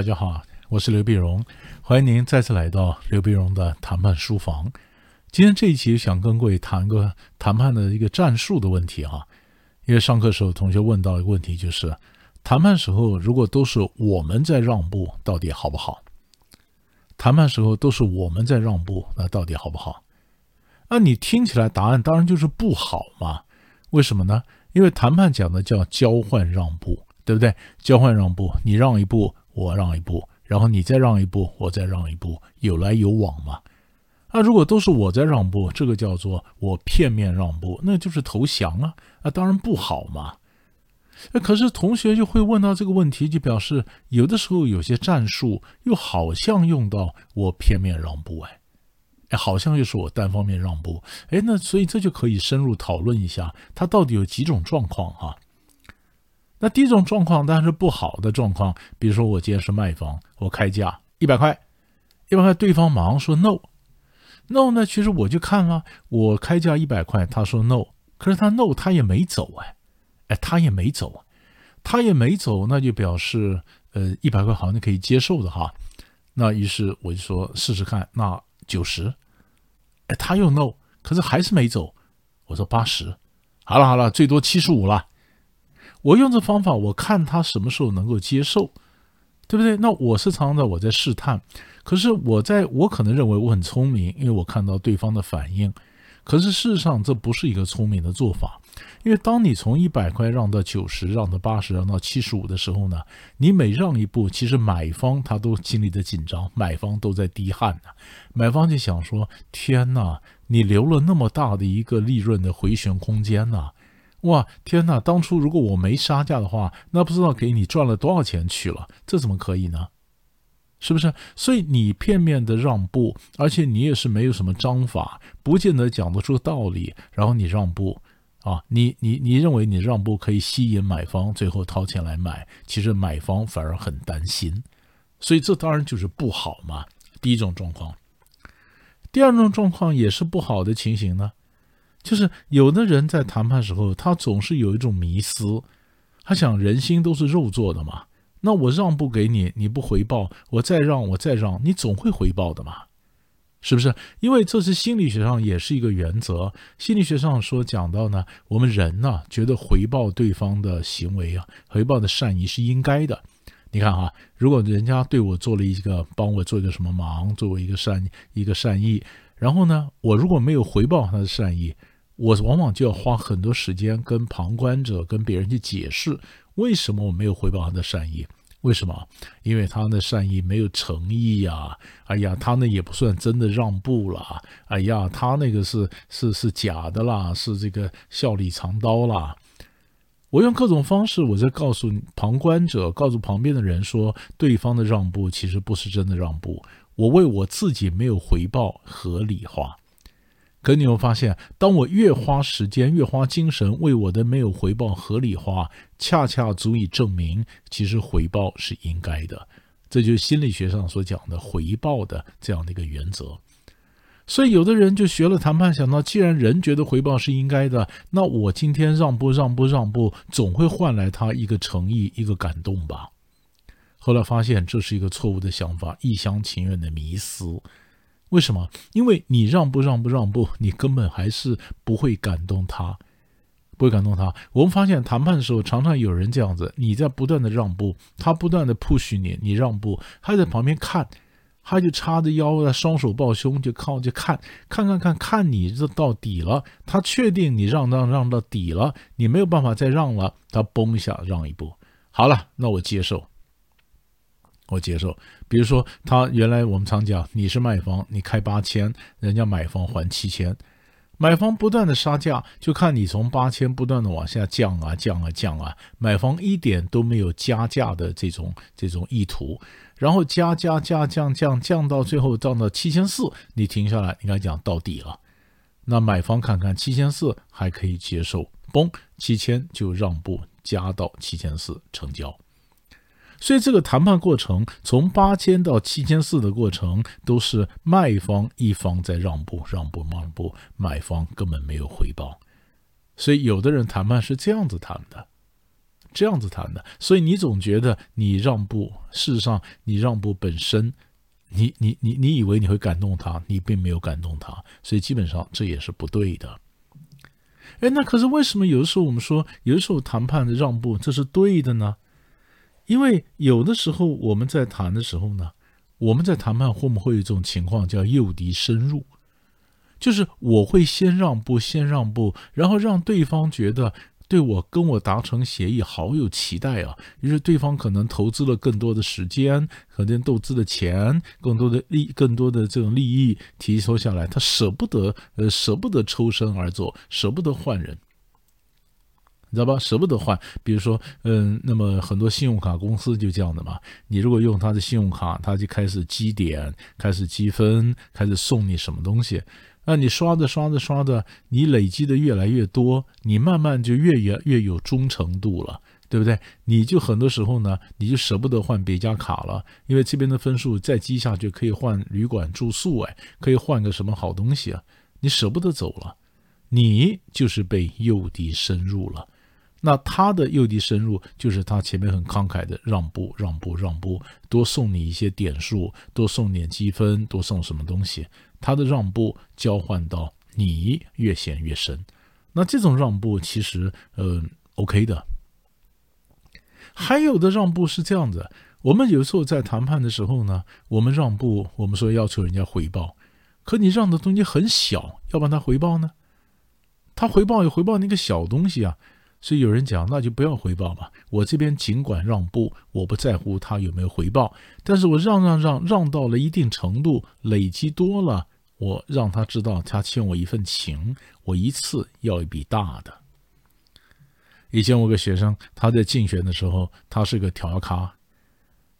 大家好，我是刘碧荣，欢迎您再次来到刘碧荣的谈判书房。今天这一期想跟各位谈个谈判的一个战术的问题哈，因为上课时候同学问到一个问题，就是谈判时候如果都是我们在让步，到底好不好？谈判时候都是我们在让步，那到底好不好？那你听起来答案当然就是不好嘛？为什么呢？因为谈判讲的叫交换让步，对不对？交换让步，你让一步。我让一步，然后你再让一步，我再让一步，有来有往嘛。那如果都是我在让步，这个叫做我片面让步，那就是投降啊。那当然不好嘛。那可是同学就会问到这个问题，就表示有的时候有些战术又好像用到我片面让步，哎，哎，好像又是我单方面让步，哎，那所以这就可以深入讨论一下，它到底有几种状况哈。那第一种状况当然是不好的状况，比如说我今天是卖方，我开价一百块，一百块，对方马上说 no，no 呢？其实我就看了，我开价一百块，他说 no，可是他 no 他也没走哎，哎他也没走，他也没走，那就表示呃一百块好像可以接受的哈。那于是我就说试试看，那九十，哎他又 no，可是还是没走，我说八十，好了好了，最多七十五了。我用这方法，我看他什么时候能够接受，对不对？那我是常常在我在试探，可是我在我可能认为我很聪明，因为我看到对方的反应。可是事实上这不是一个聪明的做法，因为当你从一百块让到九十，让到八十，让到七十五的时候呢，你每让一步，其实买方他都心里的紧张，买方都在滴汗呢。买方就想说：天哪，你留了那么大的一个利润的回旋空间呐！哇，天哪！当初如果我没杀价的话，那不知道给你赚了多少钱去了，这怎么可以呢？是不是？所以你片面的让步，而且你也是没有什么章法，不见得讲得出道理，然后你让步啊，你你你认为你让步可以吸引买方最后掏钱来买，其实买方反而很担心，所以这当然就是不好嘛。第一种状况，第二种状况也是不好的情形呢。就是有的人在谈判时候，他总是有一种迷思，他想人心都是肉做的嘛。那我让步给你，你不回报，我再让，我再让，你总会回报的嘛，是不是？因为这是心理学上也是一个原则。心理学上说讲到呢，我们人呢觉得回报对方的行为啊，回报的善意是应该的。你看哈，如果人家对我做了一个帮我做一个什么忙，作为一个善一个善意，然后呢，我如果没有回报他的善意。我往往就要花很多时间跟旁观者、跟别人去解释，为什么我没有回报他的善意？为什么？因为他的善意没有诚意呀！哎呀，他那也不算真的让步了！哎呀，他那个是是是假的啦，是这个笑里藏刀啦！我用各种方式，我在告诉旁观者、告诉旁边的人说，对方的让步其实不是真的让步，我为我自己没有回报合理化。可你会发现，当我越花时间、越花精神为我的没有回报合理化，恰恰足以证明，其实回报是应该的。这就是心理学上所讲的回报的这样的一个原则。所以，有的人就学了谈判，想到既然人觉得回报是应该的，那我今天让步、让步、让步，总会换来他一个诚意、一个感动吧。后来发现这是一个错误的想法，一厢情愿的迷思。为什么？因为你让步让步让步，你根本还是不会感动他，不会感动他。我们发现谈判的时候，常常有人这样子：你在不断的让步，他不断的 push 你，你让步，他在旁边看，他就叉着腰啊，双手抱胸，就靠着看，看看看看你这到底了。他确定你让让让到底了，你没有办法再让了，他嘣一下让一步，好了，那我接受。我接受，比如说他原来我们常讲，你是卖方，你开八千，人家买方还七千，买方不断的杀价，就看你从八千不断的往下降啊降啊降啊，买方一点都没有加价的这种这种意图，然后加加加降降降到最后降到七千四，你停下来，应该讲到底了，那买方看看七千四还可以接受，嘣，七千就让步加到七千四成交。所以这个谈判过程从八千到七千四的过程，都是卖方一方在让步、让步、让步，买方根本没有回报。所以有的人谈判是这样子谈的，这样子谈的。所以你总觉得你让步，事实上你让步本身，你你你你以为你会感动他，你并没有感动他，所以基本上这也是不对的。哎，那可是为什么有的时候我们说，有的时候谈判的让步这是对的呢？因为有的时候我们在谈的时候呢，我们在谈判会不会有一种情况叫诱敌深入？就是我会先让步，先让步，然后让对方觉得对我跟我达成协议好有期待啊。于是对方可能投资了更多的时间，可能投资的钱，更多的利，更多的这种利益提出下来，他舍不得，呃，舍不得抽身而走，舍不得换人，你知道吧？舍不得换。比如说，嗯，那么很多信用卡公司就这样的嘛。你如果用他的信用卡，他就开始积点，开始积分，开始送你什么东西。那你刷着刷着刷着，你累积的越来越多，你慢慢就越越越有忠诚度了，对不对？你就很多时候呢，你就舍不得换别家卡了，因为这边的分数再积下去可以换旅馆住宿，哎，可以换个什么好东西啊？你舍不得走了，你就是被诱敌深入了。那他的诱敌深入，就是他前面很慷慨的让步、让步、让步，多送你一些点数，多送点积分，多送什么东西。他的让步交换到你越陷越深，那这种让步其实呃 OK 的。还有的让步是这样子，我们有时候在谈判的时候呢，我们让步，我们说要求人家回报，可你让的东西很小，要不然他回报呢？他回报也回报那个小东西啊，所以有人讲那就不要回报嘛。我这边尽管让步，我不在乎他有没有回报，但是我让让让让到了一定程度，累积多了。我让他知道他欠我一份情，我一次要一笔大的。以前我个学生，他在竞选的时候，他是个调咖，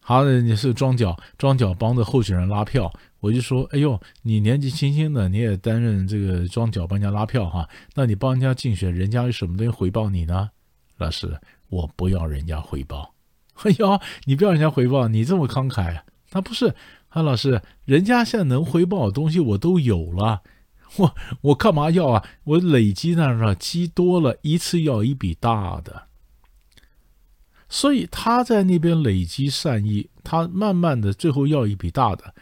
他你是庄脚，庄脚帮着候选人拉票。我就说，哎呦，你年纪轻轻的，你也担任这个装脚帮人家拉票哈？那你帮人家竞选，人家有什么东西回报你呢？老师，我不要人家回报。哎呦，你不要人家回报，你这么慷慨，他不是。韩老师，人家现在能回报的东西我都有了，我我干嘛要啊？我累积那儿积多了一次要一笔大的，所以他在那边累积善意，他慢慢的最后要一笔大的，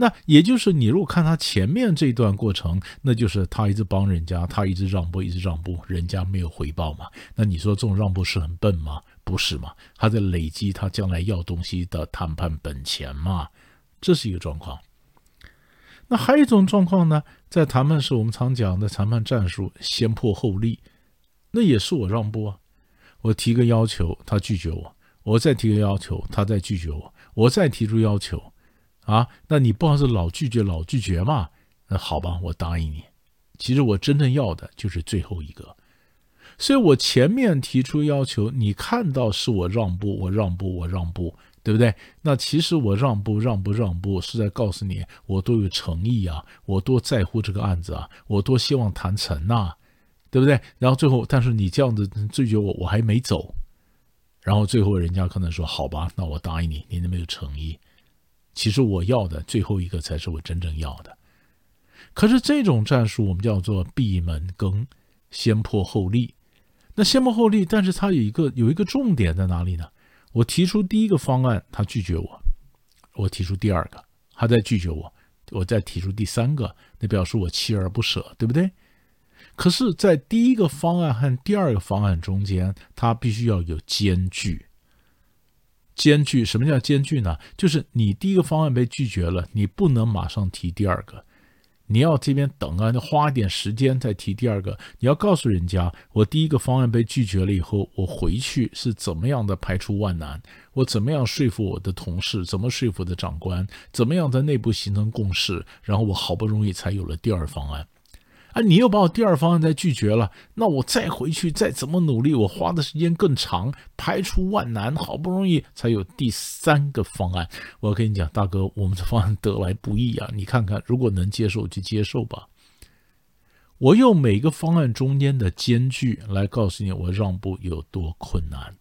那也就是你如果看他前面这段过程，那就是他一直帮人家，他一直让步，一直让步，人家没有回报嘛？那你说这种让步是很笨吗？不是嘛？他在累积他将来要东西的谈判本钱嘛？这是一个状况，那还有一种状况呢，在谈判时我们常讲的谈判战术“先破后立”，那也是我让步啊。我提个要求，他拒绝我；我再提个要求，他再拒绝我；我再提出要求，啊，那你不好是老拒绝老拒绝嘛？那好吧，我答应你。其实我真正要的就是最后一个，所以我前面提出要求，你看到是我让步，我让步，我让步。对不对？那其实我让步让步让步，是在告诉你我多有诚意啊，我多在乎这个案子啊，我多希望谈成呐，对不对？然后最后，但是你这样子拒绝我，我还没走，然后最后人家可能说好吧，那我答应你，你那么有诚意。其实我要的最后一个才是我真正要的。可是这种战术我们叫做闭门羹，先破后立。那先破后立，但是它有一个有一个重点在哪里呢？我提出第一个方案，他拒绝我；我提出第二个，他再拒绝我；我再提出第三个，那表示我锲而不舍，对不对？可是，在第一个方案和第二个方案中间，它必须要有间距。间距，什么叫间距呢？就是你第一个方案被拒绝了，你不能马上提第二个。你要这边等啊，花点时间再提第二个。你要告诉人家，我第一个方案被拒绝了以后，我回去是怎么样的排除万难，我怎么样说服我的同事，怎么说服的长官，怎么样在内部形成共识，然后我好不容易才有了第二方案。你又把我第二方案再拒绝了，那我再回去再怎么努力，我花的时间更长，排除万难，好不容易才有第三个方案。我要跟你讲，大哥，我们这方案得来不易啊！你看看，如果能接受就接受吧。我用每个方案中间的间距来告诉你，我让步有多困难。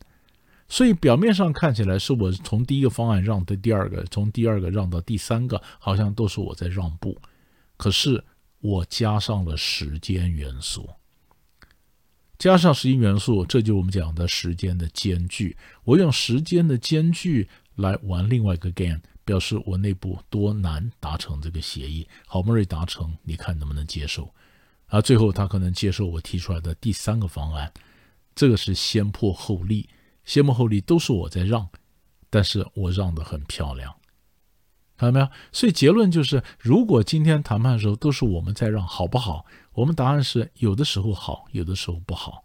所以表面上看起来是我从第一个方案让到第二个，从第二个让到第三个，好像都是我在让步，可是。我加上了时间元素，加上时间元素，这就是我们讲的时间的间距。我用时间的间距来玩另外一个 game，表示我内部多难达成这个协议。好不容易达成，你看能不能接受？啊最后他可能接受我提出来的第三个方案，这个是先破后立，先破后立都是我在让，但是我让的很漂亮。看到没有？所以结论就是，如果今天谈判的时候都是我们在让，好不好？我们答案是有的时候好，有的时候不好。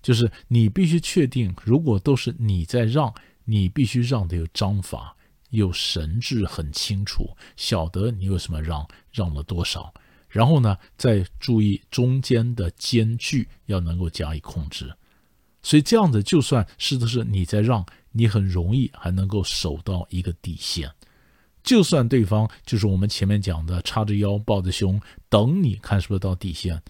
就是你必须确定，如果都是你在让，你必须让的有章法、有神智，很清楚，晓得你有什么让，让了多少。然后呢，再注意中间的间距要能够加以控制。所以这样子，就算是的是你在让，你很容易还能够守到一个底线。就算对方就是我们前面讲的叉着腰抱着胸等你看是不是到底线，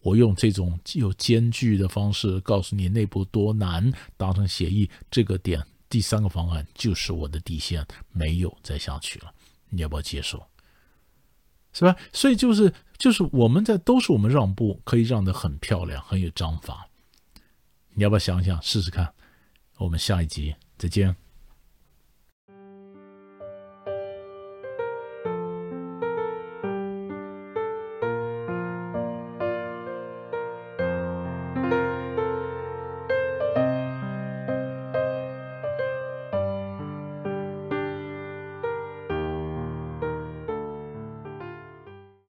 我用这种有间距的方式告诉你内部多难达成协议，这个点第三个方案就是我的底线，没有再下去了，你要不要接受？是吧？所以就是就是我们在都是我们让步，可以让得很漂亮，很有章法，你要不要想想试试看？我们下一集再见。